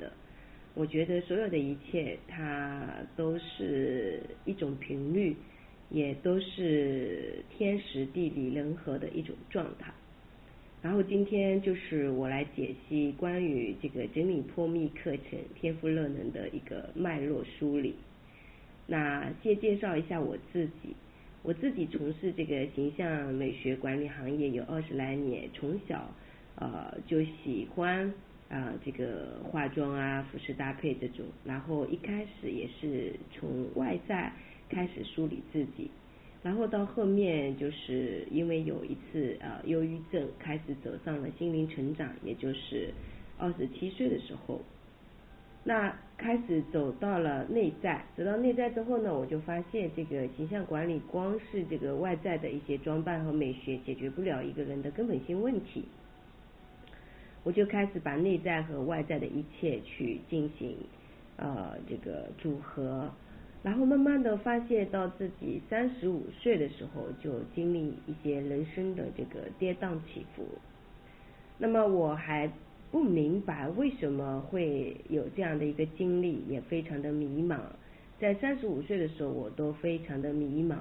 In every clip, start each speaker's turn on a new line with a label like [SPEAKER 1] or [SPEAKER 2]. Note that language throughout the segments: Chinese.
[SPEAKER 1] 的，我觉得所有的一切，它都是一种频率，也都是天时地利人和的一种状态。然后今天就是我来解析关于这个整理破密课程天赋热能的一个脉络梳理。那先介绍一下我自己，我自己从事这个形象美学管理行业有二十来年，从小呃就喜欢。啊，这个化妆啊，服饰搭配这种，然后一开始也是从外在开始梳理自己，然后到后面就是因为有一次呃忧郁症，开始走上了心灵成长，也就是二十七岁的时候，那开始走到了内在，走到内在之后呢，我就发现这个形象管理光是这个外在的一些装扮和美学解决不了一个人的根本性问题。我就开始把内在和外在的一切去进行呃这个组合，然后慢慢的发现到自己三十五岁的时候就经历一些人生的这个跌宕起伏，那么我还不明白为什么会有这样的一个经历，也非常的迷茫，在三十五岁的时候我都非常的迷茫，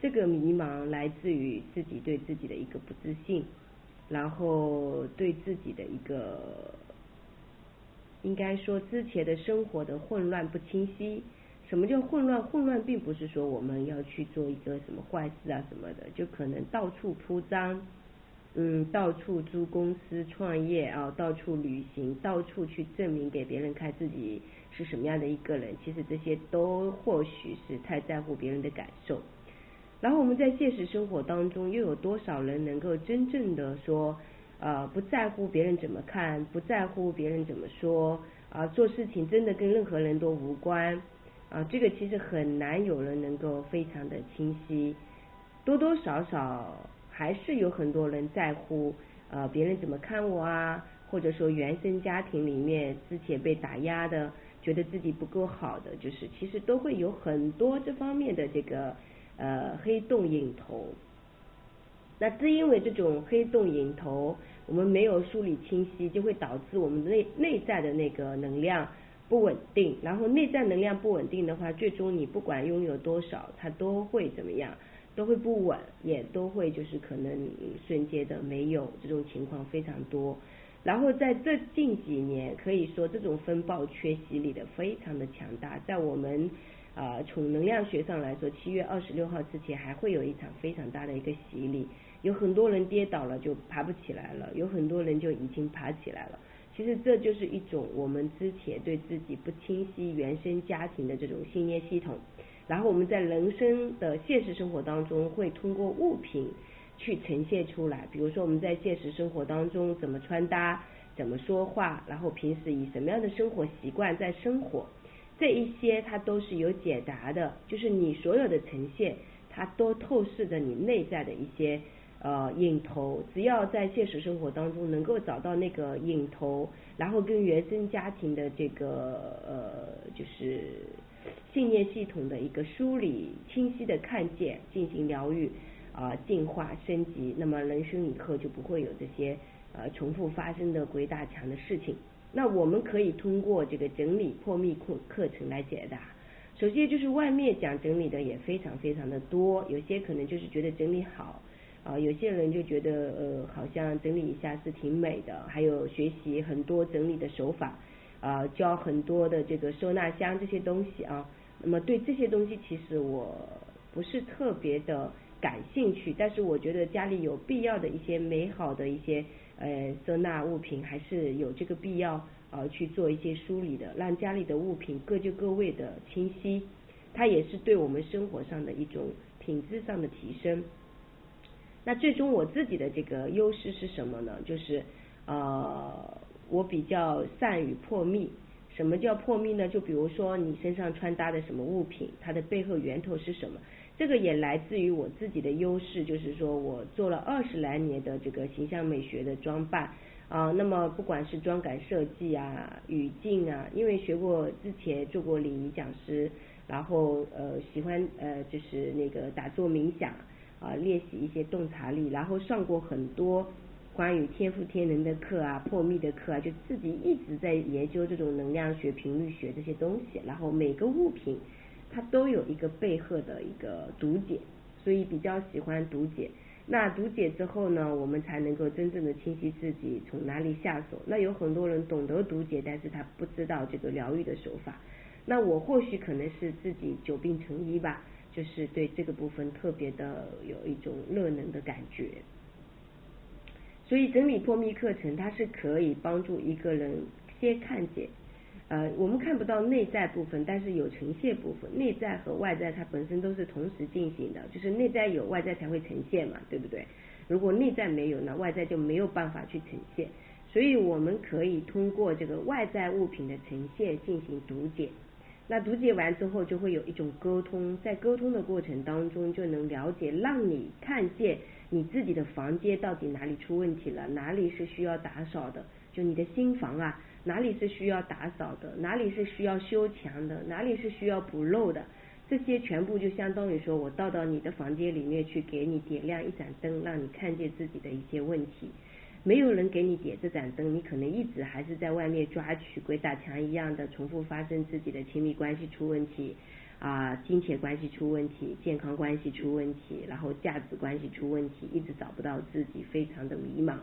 [SPEAKER 1] 这个迷茫来自于自己对自己的一个不自信。然后对自己的一个，应该说之前的生活的混乱不清晰。什么叫混乱？混乱并不是说我们要去做一个什么坏事啊什么的，就可能到处铺张，嗯，到处租公司创业啊，到处旅行，到处去证明给别人看自己是什么样的一个人。其实这些都或许是太在乎别人的感受。然后我们在现实生活当中，又有多少人能够真正的说，呃，不在乎别人怎么看，不在乎别人怎么说，啊，做事情真的跟任何人都无关，啊，这个其实很难有人能够非常的清晰，多多少少还是有很多人在乎，呃，别人怎么看我啊，或者说原生家庭里面之前被打压的，觉得自己不够好的，就是其实都会有很多这方面的这个。呃，黑洞影头，那正因为这种黑洞影头，我们没有梳理清晰，就会导致我们内内在的那个能量不稳定。然后内在能量不稳定的话，最终你不管拥有多少，它都会怎么样，都会不稳，也都会就是可能瞬间的没有这种情况非常多。然后在这近几年，可以说这种风暴缺席里的非常的强大，在我们。啊，从能量学上来说，七月二十六号之前还会有一场非常大的一个洗礼，有很多人跌倒了就爬不起来了，有很多人就已经爬起来了。其实这就是一种我们之前对自己不清晰原生家庭的这种信念系统，然后我们在人生的现实生活当中会通过物品去呈现出来，比如说我们在现实生活当中怎么穿搭、怎么说话，然后平时以什么样的生活习惯在生活，这一些它都是有解答的，就是你所有的呈现，它都透视着你内在的一些。呃，影头，只要在现实生活当中能够找到那个影头，然后跟原生家庭的这个呃，就是信念系统的一个梳理、清晰的看见，进行疗愈啊，进化升级，那么人生以后就不会有这些呃重复发生的鬼打墙的事情。那我们可以通过这个整理破密课课程来解答。首先就是外面讲整理的也非常非常的多，有些可能就是觉得整理好。啊，有些人就觉得呃，好像整理一下是挺美的，还有学习很多整理的手法，啊，教很多的这个收纳箱这些东西啊。那么对这些东西，其实我不是特别的感兴趣，但是我觉得家里有必要的一些美好的一些呃收纳物品，还是有这个必要啊去做一些梳理的，让家里的物品各就各位的清晰，它也是对我们生活上的一种品质上的提升。那最终我自己的这个优势是什么呢？就是呃，我比较善于破密。什么叫破密呢？就比如说你身上穿搭的什么物品，它的背后源头是什么？这个也来自于我自己的优势，就是说我做了二十来年的这个形象美学的装扮啊。那么不管是妆感设计啊、语境啊，因为学过之前做过礼仪讲师，然后呃喜欢呃就是那个打坐冥想。啊，练习一些洞察力，然后上过很多关于天赋天能的课啊，破密的课啊，就自己一直在研究这种能量学、频率学这些东西。然后每个物品它都有一个背后的一个读解，所以比较喜欢读解。那读解之后呢，我们才能够真正的清晰自己从哪里下手。那有很多人懂得读解，但是他不知道这个疗愈的手法。那我或许可能是自己久病成医吧。就是对这个部分特别的有一种热能的感觉，所以整理破密课程它是可以帮助一个人先看见，呃，我们看不到内在部分，但是有呈现部分，内在和外在它本身都是同时进行的，就是内在有，外在才会呈现嘛，对不对？如果内在没有，那外在就没有办法去呈现，所以我们可以通过这个外在物品的呈现进行读解。那读解完之后，就会有一种沟通，在沟通的过程当中，就能了解，让你看见你自己的房间到底哪里出问题了，哪里是需要打扫的，就你的新房啊，哪里是需要打扫的，哪里是需要修墙的，哪里是需要补漏的，这些全部就相当于说我到到你的房间里面去，给你点亮一盏灯，让你看见自己的一些问题。没有人给你点这盏灯，你可能一直还是在外面抓取，鬼打墙一样的重复发生自己的亲密关系出问题，啊，金钱关系出问题，健康关系出问题，然后价值关系出问题，一直找不到自己，非常的迷茫。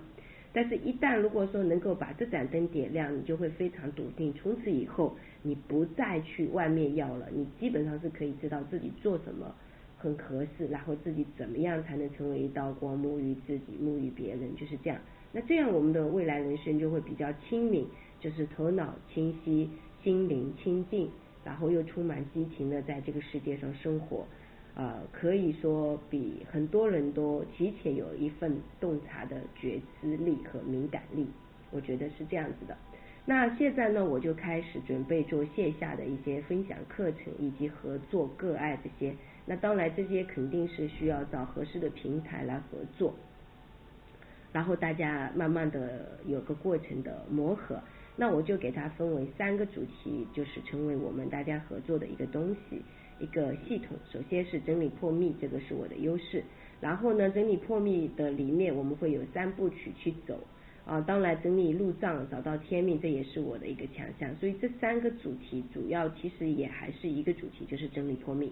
[SPEAKER 1] 但是，一旦如果说能够把这盏灯点亮，你就会非常笃定，从此以后你不再去外面要了，你基本上是可以知道自己做什么很合适，然后自己怎么样才能成为一道光，沐浴自己，沐浴别人，就是这样。那这样我们的未来人生就会比较清明，就是头脑清晰，心灵清净，然后又充满激情的在这个世界上生活，呃，可以说比很多人都提前有一份洞察的觉知力和敏感力，我觉得是这样子的。那现在呢，我就开始准备做线下的一些分享课程以及合作个案这些。那当然这些肯定是需要找合适的平台来合作。然后大家慢慢的有个过程的磨合，那我就给它分为三个主题，就是成为我们大家合作的一个东西，一个系统。首先是整理破密，这个是我的优势。然后呢，整理破密的里面我们会有三部曲去走啊，当然整理路障，找到天命，这也是我的一个强项。所以这三个主题主要其实也还是一个主题，就是整理破密。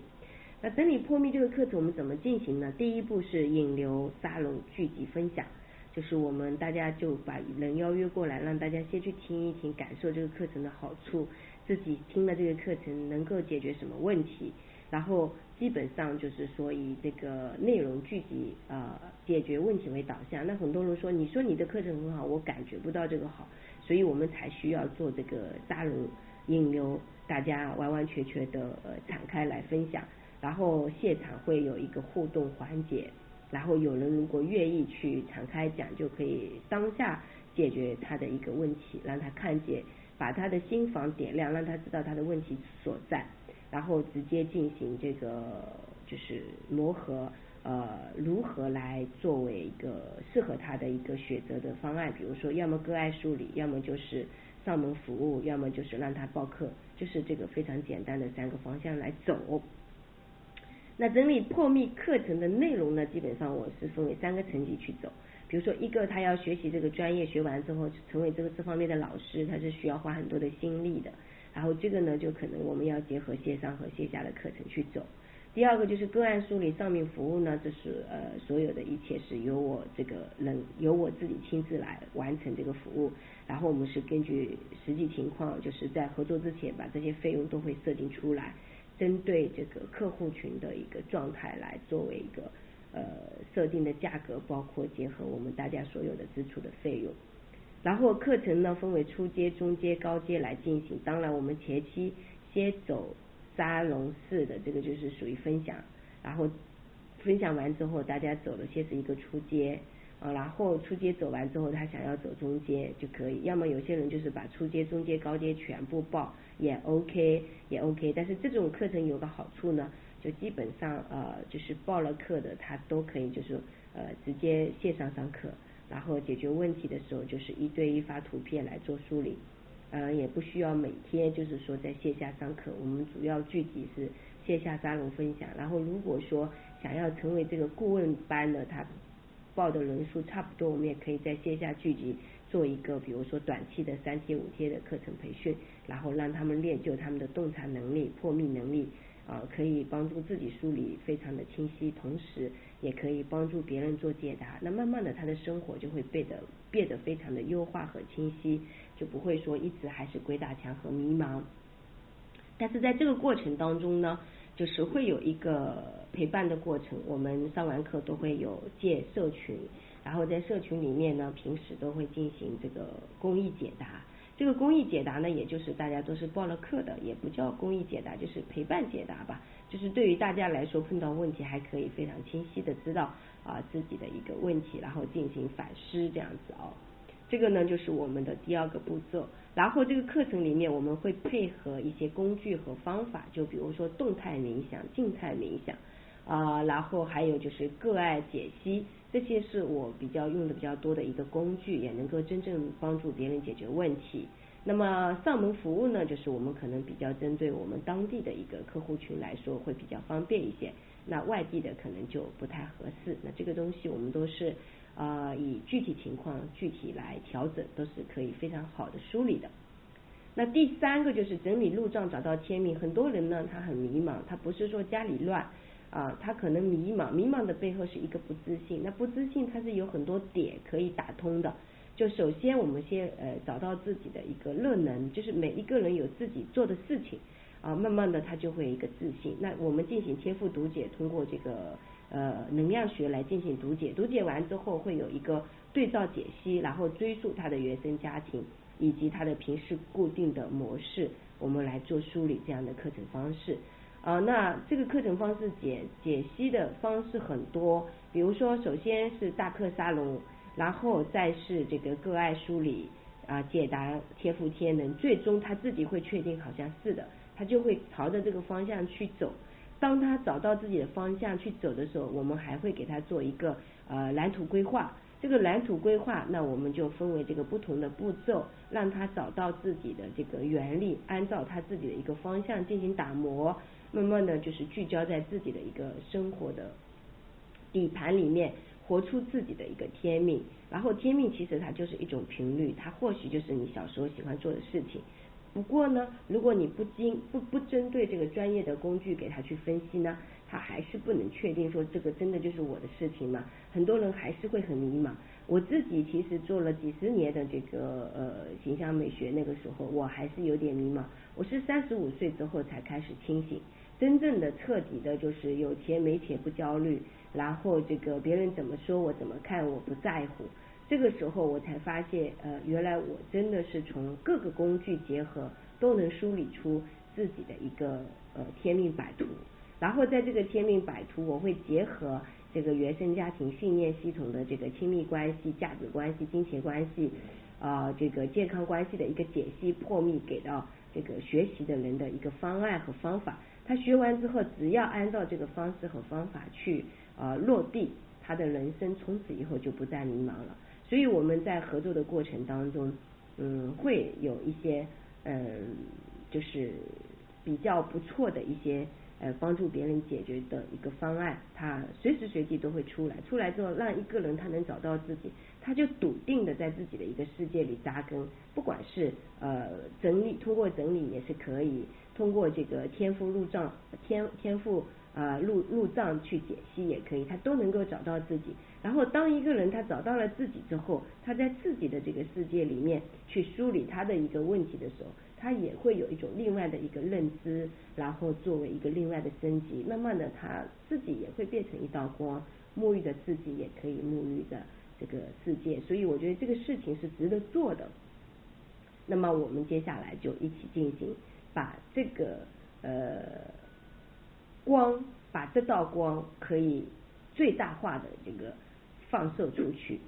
[SPEAKER 1] 那整理破密这个课程我们怎么进行呢？第一步是引流沙龙聚集分享。就是我们大家就把人邀约过来，让大家先去听一听，感受这个课程的好处。自己听了这个课程能够解决什么问题，然后基本上就是说以这个内容聚集呃解决问题为导向。那很多人说，你说你的课程很好，我感觉不到这个好，所以我们才需要做这个沙龙，引流大家完完全全的呃敞开来分享，然后现场会有一个互动环节，然后有人如果愿意去敞开讲，就可以当下解决他的一个问题，让他看见。把他的心房点亮，让他知道他的问题所在，然后直接进行这个就是磨合，呃，如何来作为一个适合他的一个选择的方案，比如说要么个案梳理，要么就是上门服务，要么就是让他报课，就是这个非常简单的三个方向来走。那整理破密课程的内容呢，基本上我是分为三个层级去走。比如说，一个他要学习这个专业，学完之后成为这个这方面的老师，他是需要花很多的心力的。然后这个呢，就可能我们要结合线上和线下的课程去走。第二个就是个案梳理、上面服务呢，这是呃所有的一切是由我这个人由我自己亲自来完成这个服务。然后我们是根据实际情况，就是在合作之前把这些费用都会设定出来，针对这个客户群的一个状态来作为一个。呃，设定的价格包括结合我们大家所有的支出的费用，然后课程呢分为初阶、中阶、高阶来进行。当然，我们前期先走沙龙式的这个就是属于分享，然后分享完之后，大家走的先是一个初阶啊，然后初阶走完之后，他想要走中阶就可以。要么有些人就是把初阶、中阶、高阶全部报也 OK，也 OK。但是这种课程有个好处呢。就基本上呃，就是报了课的，他都可以就是呃直接线上上课，然后解决问题的时候就是一对一发图片来做梳理，呃也不需要每天就是说在线下上课，我们主要具体是线下沙龙分享，然后如果说想要成为这个顾问班的，他报的人数差不多，我们也可以在线下聚集做一个，比如说短期的三天五天的课程培训，然后让他们练就他们的洞察能力、破密能力。啊，可以帮助自己梳理非常的清晰，同时也可以帮助别人做解答。那慢慢的，他的生活就会变得变得非常的优化和清晰，就不会说一直还是鬼打墙和迷茫。但是在这个过程当中呢，就是会有一个陪伴的过程。我们上完课都会有建社群，然后在社群里面呢，平时都会进行这个公益解答。这个公益解答呢，也就是大家都是报了课的，也不叫公益解答，就是陪伴解答吧。就是对于大家来说，碰到问题还可以非常清晰的知道啊自己的一个问题，然后进行反思这样子哦。这个呢，就是我们的第二个步骤。然后这个课程里面，我们会配合一些工具和方法，就比如说动态冥想、静态冥想啊，然后还有就是个案解析。这些是我比较用的比较多的一个工具，也能够真正帮助别人解决问题。那么上门服务呢，就是我们可能比较针对我们当地的一个客户群来说会比较方便一些，那外地的可能就不太合适。那这个东西我们都是啊以具体情况具体来调整，都是可以非常好的梳理的。那第三个就是整理路障，找到签名。很多人呢他很迷茫，他不是说家里乱。啊，他可能迷茫，迷茫的背后是一个不自信。那不自信，它是有很多点可以打通的。就首先，我们先呃找到自己的一个热能，就是每一个人有自己做的事情啊，慢慢的他就会一个自信。那我们进行天赋读解，通过这个呃能量学来进行读解，读解完之后会有一个对照解析，然后追溯他的原生家庭以及他的平时固定的模式，我们来做梳理这样的课程方式。啊，那这个课程方式解解析的方式很多，比如说，首先是大课沙龙，然后再是这个个案梳理啊，解答天赋天能，最终他自己会确定好像是的，他就会朝着这个方向去走。当他找到自己的方向去走的时候，我们还会给他做一个呃蓝图规划。这个蓝图规划，那我们就分为这个不同的步骤，让他找到自己的这个原理，按照他自己的一个方向进行打磨。慢慢的就是聚焦在自己的一个生活的底盘里面，活出自己的一个天命。然后天命其实它就是一种频率，它或许就是你小时候喜欢做的事情，不过呢，如果你不经不不针对这个专业的工具给他去分析呢，他还是不能确定说这个真的就是我的事情嘛。很多人还是会很迷茫。我自己其实做了几十年的这个呃形象美学，那个时候我还是有点迷茫。我是三十五岁之后才开始清醒，真正的彻底的就是有钱没钱不焦虑，然后这个别人怎么说我怎么看我不在乎。这个时候我才发现，呃，原来我真的是从各个工具结合，都能梳理出自己的一个呃天命版图。然后在这个天命版图，我会结合。这个原生家庭信念系统的这个亲密关系、价值关系、金钱关系啊，这个健康关系的一个解析破密，给到这个学习的人的一个方案和方法。他学完之后，只要按照这个方式和方法去啊落地，他的人生从此以后就不再迷茫了。所以我们在合作的过程当中，嗯，会有一些嗯，就是比较不错的一些。呃，帮助别人解决的一个方案，他随时随地都会出来。出来之后，让一个人他能找到自己，他就笃定的在自己的一个世界里扎根。不管是呃整理，通过整理也是可以，通过这个天赋入账，天天赋啊入入账去解析也可以，他都能够找到自己。然后，当一个人他找到了自己之后，他在自己的这个世界里面去梳理他的一个问题的时候。他也会有一种另外的一个认知，然后作为一个另外的升级，慢慢的他自己也会变成一道光，沐浴着自己也可以沐浴着这个世界，所以我觉得这个事情是值得做的。那么我们接下来就一起进行，把这个呃光，把这道光可以最大化的这个放射出去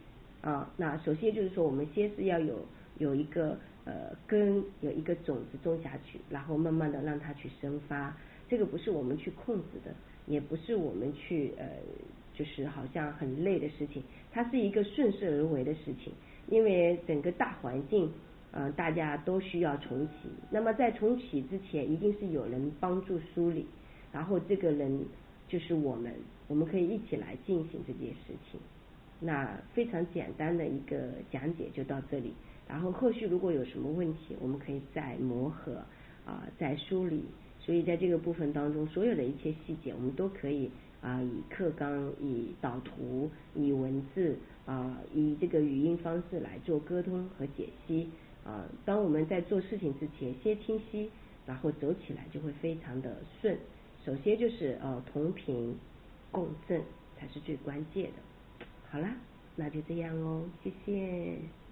[SPEAKER 1] 啊。那首先就是说，我们先是要有有一个。呃，根有一个种子种下去，然后慢慢的让它去生发，这个不是我们去控制的，也不是我们去呃，就是好像很累的事情，它是一个顺势而为的事情，因为整个大环境，呃，大家都需要重启，那么在重启之前，一定是有人帮助梳理，然后这个人就是我们，我们可以一起来进行这件事情，那非常简单的一个讲解就到这里。然后后续如果有什么问题，我们可以再磨合啊，再梳理。所以在这个部分当中，所有的一切细节，我们都可以啊，以课纲、以导图、以文字啊，以这个语音方式来做沟通和解析啊。当我们在做事情之前，先清晰，然后走起来就会非常的顺。首先就是呃同频共振才是最关键的。好啦，那就这样哦，谢谢。